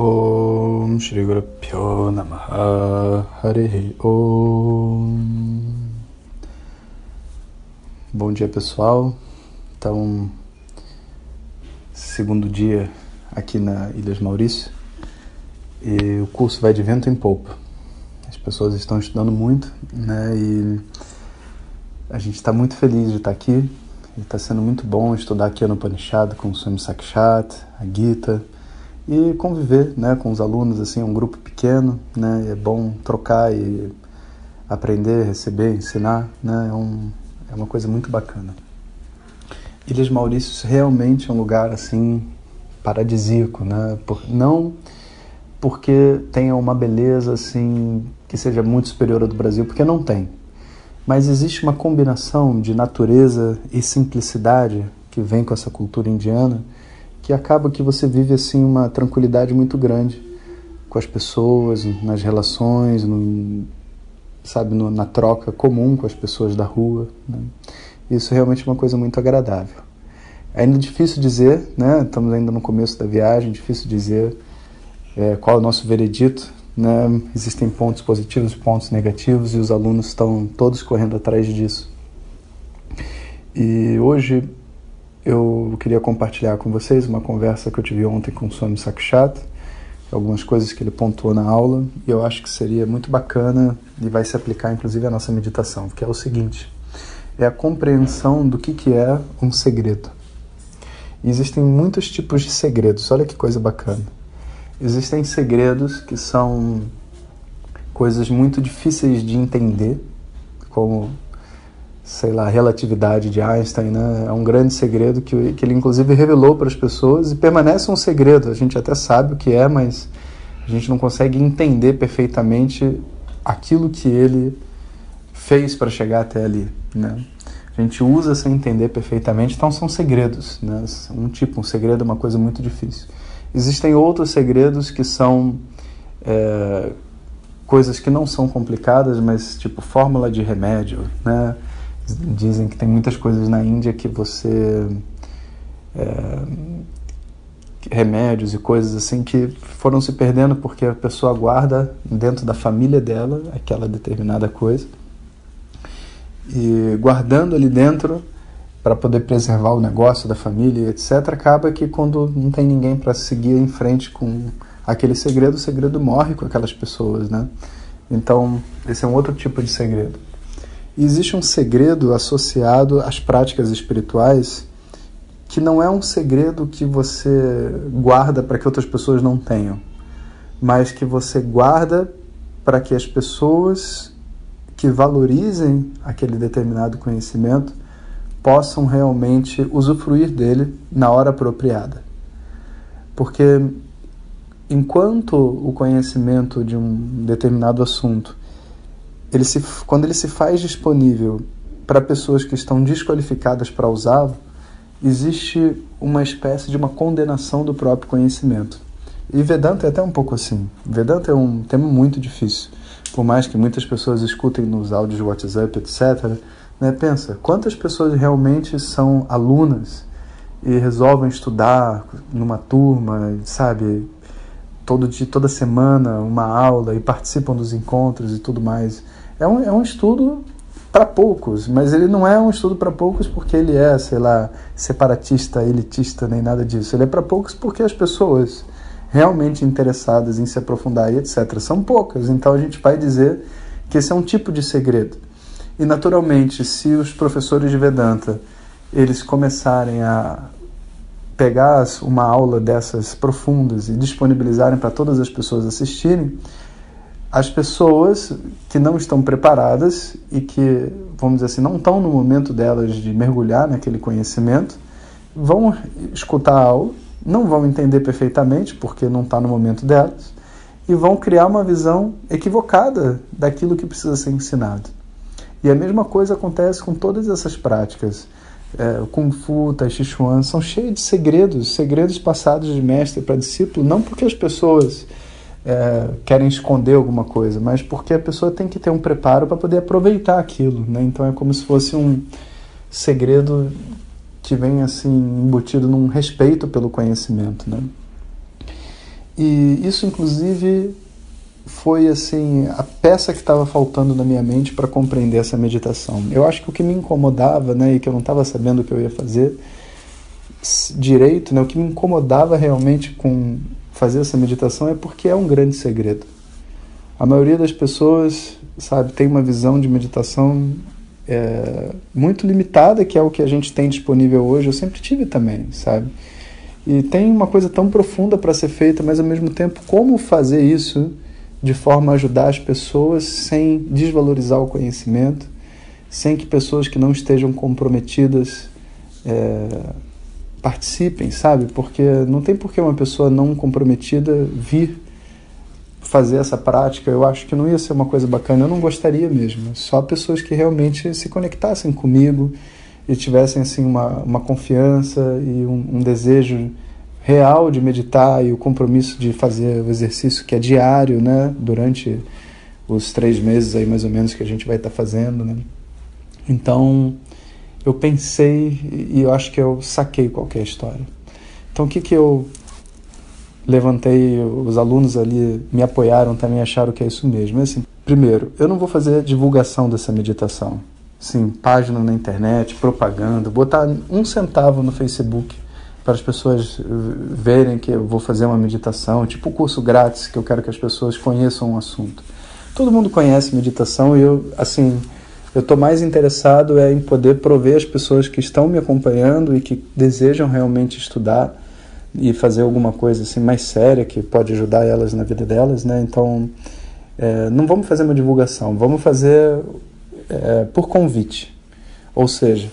Om Shri Guru Pyo Namaha Om Bom dia pessoal, então segundo dia aqui na Ilhas Maurício e o curso vai de vento em polpa. As pessoas estão estudando muito, né? E a gente está muito feliz de estar aqui. Está sendo muito bom estudar aqui no Panishad com o Swami Sakshat, a Gita e conviver né, com os alunos, assim, um grupo pequeno, né, é bom trocar e aprender, receber, ensinar, né, é, um, é uma coisa muito bacana. Ilhas Maurícios realmente é um lugar, assim, paradisíaco, né, Por, não porque tenha uma beleza, assim, que seja muito superior à do Brasil, porque não tem, mas existe uma combinação de natureza e simplicidade que vem com essa cultura indiana, que acaba que você vive assim uma tranquilidade muito grande com as pessoas, nas relações, no, sabe, no, na troca comum com as pessoas da rua. Né? Isso realmente é uma coisa muito agradável. É ainda difícil dizer, né? Estamos ainda no começo da viagem, difícil dizer é, qual é o nosso veredito. Né? Existem pontos positivos, pontos negativos e os alunos estão todos correndo atrás disso. E hoje eu queria compartilhar com vocês uma conversa que eu tive ontem com o Swami Sakshat, algumas coisas que ele pontuou na aula, e eu acho que seria muito bacana e vai se aplicar inclusive à nossa meditação, que é o seguinte: é a compreensão do que, que é um segredo. E existem muitos tipos de segredos, olha que coisa bacana. Existem segredos que são coisas muito difíceis de entender, como sei lá, relatividade de Einstein, né? É um grande segredo que, que ele inclusive revelou para as pessoas e permanece um segredo. A gente até sabe o que é, mas a gente não consegue entender perfeitamente aquilo que ele fez para chegar até ali, né? A gente usa sem entender perfeitamente, então são segredos, né? Um tipo, um segredo é uma coisa muito difícil. Existem outros segredos que são é, coisas que não são complicadas, mas tipo fórmula de remédio, né? Dizem que tem muitas coisas na Índia que você. É, remédios e coisas assim que foram se perdendo porque a pessoa guarda dentro da família dela aquela determinada coisa e guardando ali dentro para poder preservar o negócio da família etc acaba que quando não tem ninguém para seguir em frente com aquele segredo o segredo morre com aquelas pessoas né então esse é um outro tipo de segredo e existe um segredo associado às práticas espirituais que não é um segredo que você guarda para que outras pessoas não tenham, mas que você guarda para que as pessoas que valorizem aquele determinado conhecimento possam realmente usufruir dele na hora apropriada. Porque enquanto o conhecimento de um determinado assunto ele se, quando ele se faz disponível para pessoas que estão desqualificadas para usá-lo, existe uma espécie de uma condenação do próprio conhecimento. E Vedanta é até um pouco assim. Vedanta é um tema muito difícil. Por mais que muitas pessoas escutem nos áudios de WhatsApp, etc., né, pensa, quantas pessoas realmente são alunas e resolvem estudar numa turma, sabe, todo dia, toda semana uma aula e participam dos encontros e tudo mais. É um, é um estudo para poucos, mas ele não é um estudo para poucos porque ele é, sei lá, separatista, elitista, nem nada disso. Ele é para poucos porque as pessoas realmente interessadas em se aprofundar e etc. são poucas. Então a gente vai dizer que esse é um tipo de segredo. E naturalmente, se os professores de Vedanta eles começarem a pegar uma aula dessas profundas e disponibilizarem para todas as pessoas assistirem, as pessoas que não estão preparadas e que, vamos dizer assim, não estão no momento delas de mergulhar naquele conhecimento, vão escutar a aula não vão entender perfeitamente, porque não está no momento delas, e vão criar uma visão equivocada daquilo que precisa ser ensinado. E a mesma coisa acontece com todas essas práticas. É, Kung Fu, Tai Chi Chuan, são cheios de segredos, segredos passados de mestre para discípulo, não porque as pessoas é, querem esconder alguma coisa, mas porque a pessoa tem que ter um preparo para poder aproveitar aquilo. Né? Então é como se fosse um segredo que vem assim embutido num respeito pelo conhecimento. Né? E isso, inclusive, foi assim a peça que estava faltando na minha mente para compreender essa meditação. Eu acho que o que me incomodava, né, e que eu não estava sabendo o que eu ia fazer direito, né, o que me incomodava realmente com fazer essa meditação é porque é um grande segredo. A maioria das pessoas, sabe, tem uma visão de meditação é, muito limitada, que é o que a gente tem disponível hoje. Eu sempre tive também, sabe? E tem uma coisa tão profunda para ser feita, mas ao mesmo tempo, como fazer isso de forma a ajudar as pessoas sem desvalorizar o conhecimento, sem que pessoas que não estejam comprometidas é, participem, sabe? Porque não tem por que uma pessoa não comprometida vir fazer essa prática. Eu acho que não ia ser uma coisa bacana, eu não gostaria mesmo. Só pessoas que realmente se conectassem comigo e tivessem assim uma, uma confiança e um, um desejo real de meditar e o compromisso de fazer o exercício que é diário, né, durante os três meses aí mais ou menos que a gente vai estar tá fazendo, né. Então eu pensei e eu acho que eu saquei qualquer história. Então o que que eu levantei, os alunos ali me apoiaram também acharam que é isso mesmo. É assim, primeiro, eu não vou fazer divulgação dessa meditação. Sim, página na internet, propaganda, botar um centavo no Facebook para as pessoas verem que eu vou fazer uma meditação, tipo o curso grátis que eu quero que as pessoas conheçam um assunto. Todo mundo conhece meditação e eu, assim, eu estou mais interessado é em poder prover as pessoas que estão me acompanhando e que desejam realmente estudar e fazer alguma coisa assim mais séria que pode ajudar elas na vida delas, né? Então, é, não vamos fazer uma divulgação, vamos fazer é, por convite, ou seja,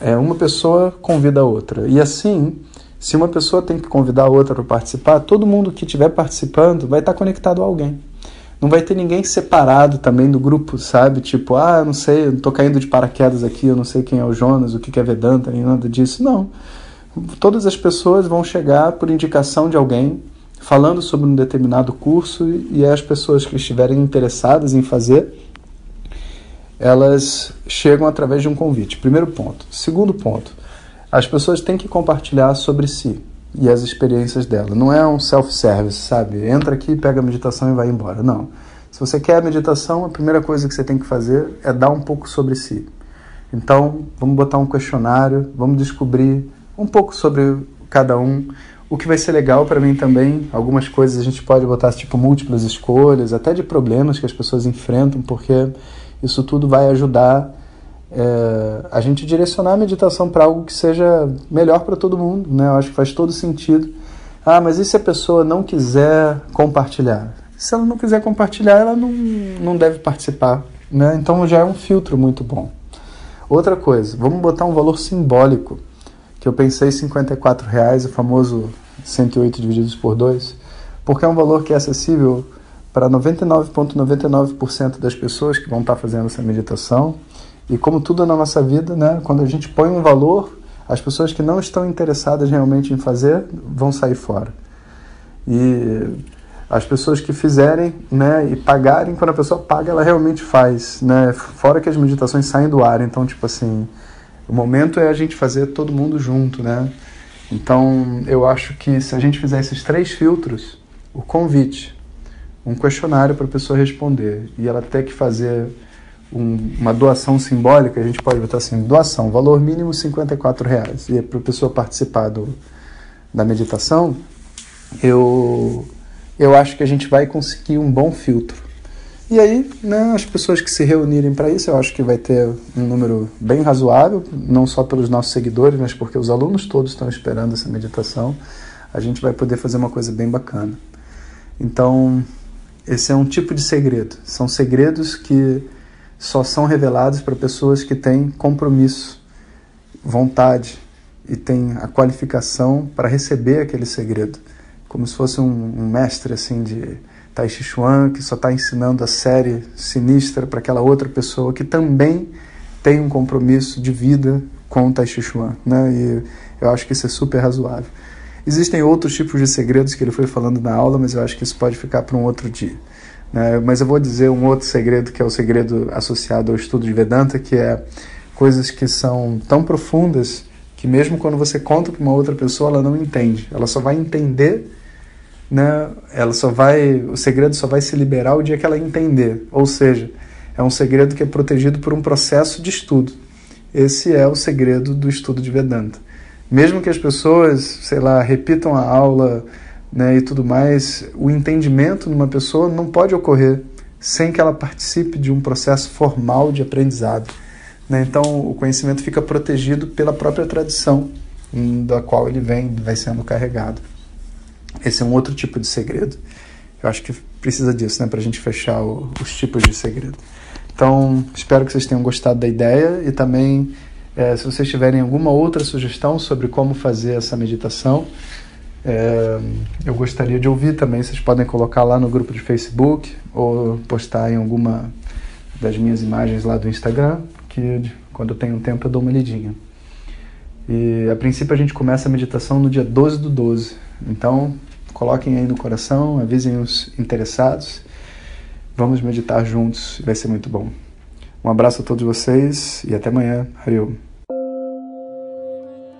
é, uma pessoa convida a outra. E assim, se uma pessoa tem que convidar a outra para participar, todo mundo que estiver participando vai estar conectado a alguém. Não vai ter ninguém separado também do grupo, sabe? Tipo, ah, eu não sei, eu tô caindo de paraquedas aqui, eu não sei quem é o Jonas, o que é Vedanta, nem nada disso. Não. Todas as pessoas vão chegar por indicação de alguém, falando sobre um determinado curso, e as pessoas que estiverem interessadas em fazer elas chegam através de um convite. Primeiro ponto. Segundo ponto, as pessoas têm que compartilhar sobre si e as experiências dela. Não é um self-service, sabe? Entra aqui, pega a meditação e vai embora. Não. Se você quer a meditação, a primeira coisa que você tem que fazer é dar um pouco sobre si. Então, vamos botar um questionário, vamos descobrir um pouco sobre cada um. O que vai ser legal para mim também, algumas coisas a gente pode botar tipo múltiplas escolhas, até de problemas que as pessoas enfrentam, porque isso tudo vai ajudar é, a gente direcionar a meditação para algo que seja melhor para todo mundo, né? Eu acho que faz todo sentido. Ah, mas e se a pessoa não quiser compartilhar? Se ela não quiser compartilhar, ela não, não deve participar, né? Então já é um filtro muito bom. Outra coisa, vamos botar um valor simbólico, que eu pensei 54 reais, o famoso 108 divididos por 2, porque é um valor que é acessível para 99,99% ,99 das pessoas que vão estar fazendo essa meditação. E como tudo na nossa vida, né, quando a gente põe um valor, as pessoas que não estão interessadas realmente em fazer vão sair fora. E as pessoas que fizerem né, e pagarem, quando a pessoa paga, ela realmente faz. Né? Fora que as meditações saem do ar, então, tipo assim, o momento é a gente fazer todo mundo junto, né? Então, eu acho que se a gente fizer esses três filtros, o convite, um questionário para a pessoa responder e ela ter que fazer um, uma doação simbólica, a gente pode botar assim, doação, valor mínimo 54 reais, e para a pessoa participar do, da meditação, eu, eu acho que a gente vai conseguir um bom filtro. E aí, né, as pessoas que se reunirem para isso, eu acho que vai ter um número bem razoável, não só pelos nossos seguidores, mas porque os alunos todos estão esperando essa meditação. A gente vai poder fazer uma coisa bem bacana. Então, esse é um tipo de segredo. São segredos que só são revelados para pessoas que têm compromisso, vontade e tem a qualificação para receber aquele segredo, como se fosse um, um mestre assim de Tai Chi Chuan que só está ensinando a série sinistra para aquela outra pessoa que também tem um compromisso de vida com o Tai Chi Chuan, né? E eu acho que isso é super razoável. Existem outros tipos de segredos que ele foi falando na aula, mas eu acho que isso pode ficar para um outro dia. Né? Mas eu vou dizer um outro segredo que é o segredo associado ao estudo de Vedanta, que é coisas que são tão profundas que mesmo quando você conta para uma outra pessoa, ela não entende. Ela só vai entender, né? Ela só vai, o segredo só vai se liberar o dia que ela entender. Ou seja, é um segredo que é protegido por um processo de estudo. Esse é o segredo do estudo de Vedanta. Mesmo que as pessoas, sei lá, repitam a aula né, e tudo mais, o entendimento numa pessoa não pode ocorrer sem que ela participe de um processo formal de aprendizado. Né? Então, o conhecimento fica protegido pela própria tradição da qual ele vem, vai sendo carregado. Esse é um outro tipo de segredo. Eu acho que precisa disso, né, para a gente fechar o, os tipos de segredo. Então, espero que vocês tenham gostado da ideia e também, é, se vocês tiverem alguma outra sugestão sobre como fazer essa meditação, é, eu gostaria de ouvir também. Vocês podem colocar lá no grupo de Facebook ou postar em alguma das minhas imagens lá do Instagram que quando eu tenho tempo eu dou uma lidinha. E a princípio a gente começa a meditação no dia 12 do 12. Então, coloquem aí no coração, avisem os interessados. Vamos meditar juntos, vai ser muito bom. Um abraço a todos vocês e até amanhã. Hariom.